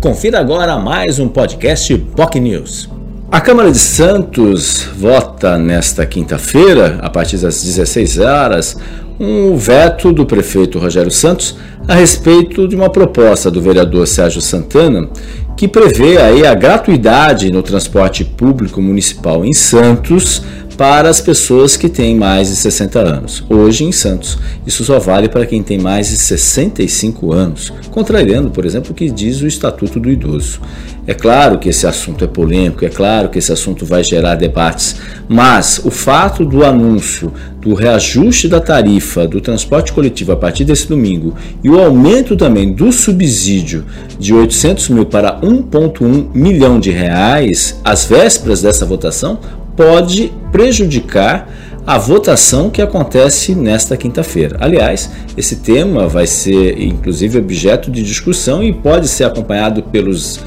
Confira agora mais um podcast POC News. A Câmara de Santos vota nesta quinta-feira, a partir das 16 horas, um veto do prefeito Rogério Santos a respeito de uma proposta do vereador Sérgio Santana que prevê aí a gratuidade no transporte público municipal em Santos para as pessoas que têm mais de 60 anos. Hoje em Santos, isso só vale para quem tem mais de 65 anos, contrariando, por exemplo, o que diz o Estatuto do Idoso. É claro que esse assunto é polêmico, é claro que esse assunto vai gerar debates, mas o fato do anúncio do reajuste da tarifa do transporte coletivo a partir desse domingo e o aumento também do subsídio de 800 mil para 1,1 milhão de reais às vésperas dessa votação pode prejudicar a votação que acontece nesta quinta-feira. Aliás, esse tema vai ser inclusive objeto de discussão e pode ser acompanhado pelos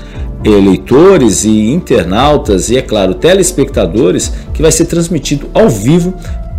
eleitores e internautas e, é claro, telespectadores, que vai ser transmitido ao vivo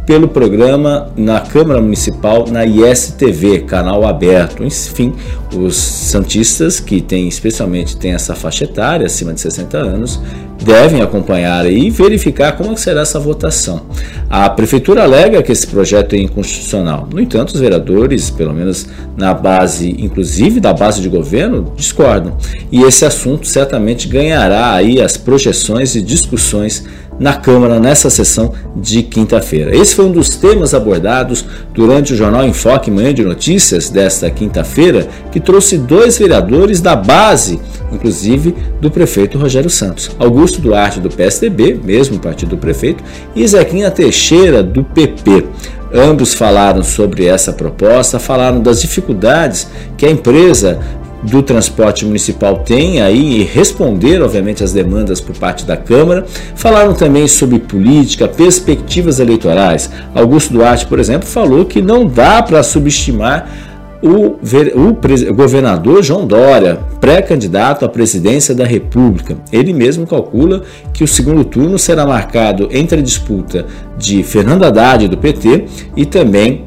pelo programa na Câmara Municipal na ISTV, canal aberto. Enfim, os santistas que têm especialmente têm essa faixa etária acima de 60 anos devem acompanhar e verificar como será essa votação. A prefeitura alega que esse projeto é inconstitucional. No entanto, os vereadores, pelo menos na base, inclusive da base de governo, discordam. E esse assunto certamente ganhará aí as projeções e discussões na Câmara nessa sessão de quinta-feira. Esse foi um dos temas abordados durante o jornal Enfoque Manhã de Notícias desta quinta-feira, que trouxe dois vereadores da base, inclusive do prefeito Rogério Santos. Augusto Duarte, do PSDB, mesmo partido do prefeito, e Zequinha Teixeira, do PP. Ambos falaram sobre essa proposta, falaram das dificuldades que a empresa do transporte municipal tem aí e responder, obviamente, às demandas por parte da Câmara. Falaram também sobre política, perspectivas eleitorais. Augusto Duarte, por exemplo, falou que não dá para subestimar o, o, governador João Dória, pré-candidato à presidência da República. Ele mesmo calcula que o segundo turno será marcado entre a disputa de Fernando Haddad do PT e também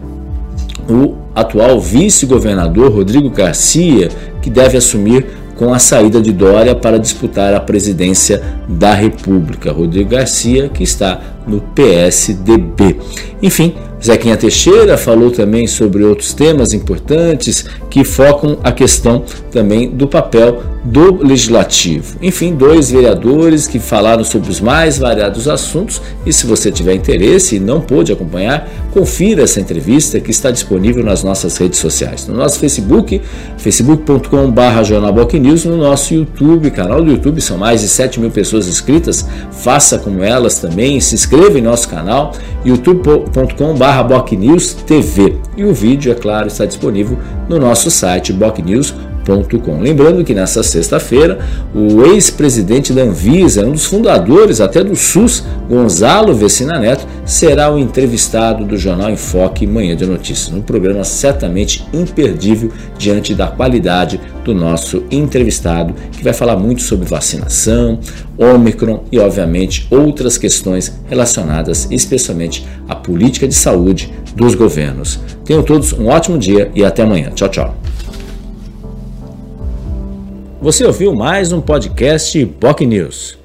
o atual vice-governador Rodrigo Garcia, que deve assumir com a saída de Dória para disputar a presidência da República. Rodrigo Garcia, que está no PSDB. Enfim, Zequinha Teixeira falou também sobre outros temas importantes que focam a questão também do papel do legislativo. Enfim, dois vereadores que falaram sobre os mais variados assuntos e se você tiver interesse e não pôde acompanhar, confira essa entrevista que está disponível nas nossas redes sociais. No nosso Facebook, facebook.com.br News, no nosso YouTube, canal do YouTube, são mais de 7 mil pessoas inscritas, faça como elas também, se inscreva em nosso canal, youtube.com.br barra Bocnews TV. E o vídeo, é claro, está disponível no nosso site bocnews.com Lembrando que nessa sexta-feira, o ex-presidente da Anvisa, um dos fundadores até do SUS, Gonzalo Vecina Neto, será o entrevistado do jornal Enfoque Manhã de Notícias, um programa certamente imperdível diante da qualidade do nosso entrevistado, que vai falar muito sobre vacinação, Ômicron e, obviamente, outras questões relacionadas especialmente à política de saúde dos governos. Tenham todos um ótimo dia e até amanhã. Tchau, tchau. Você ouviu mais um podcast POC News.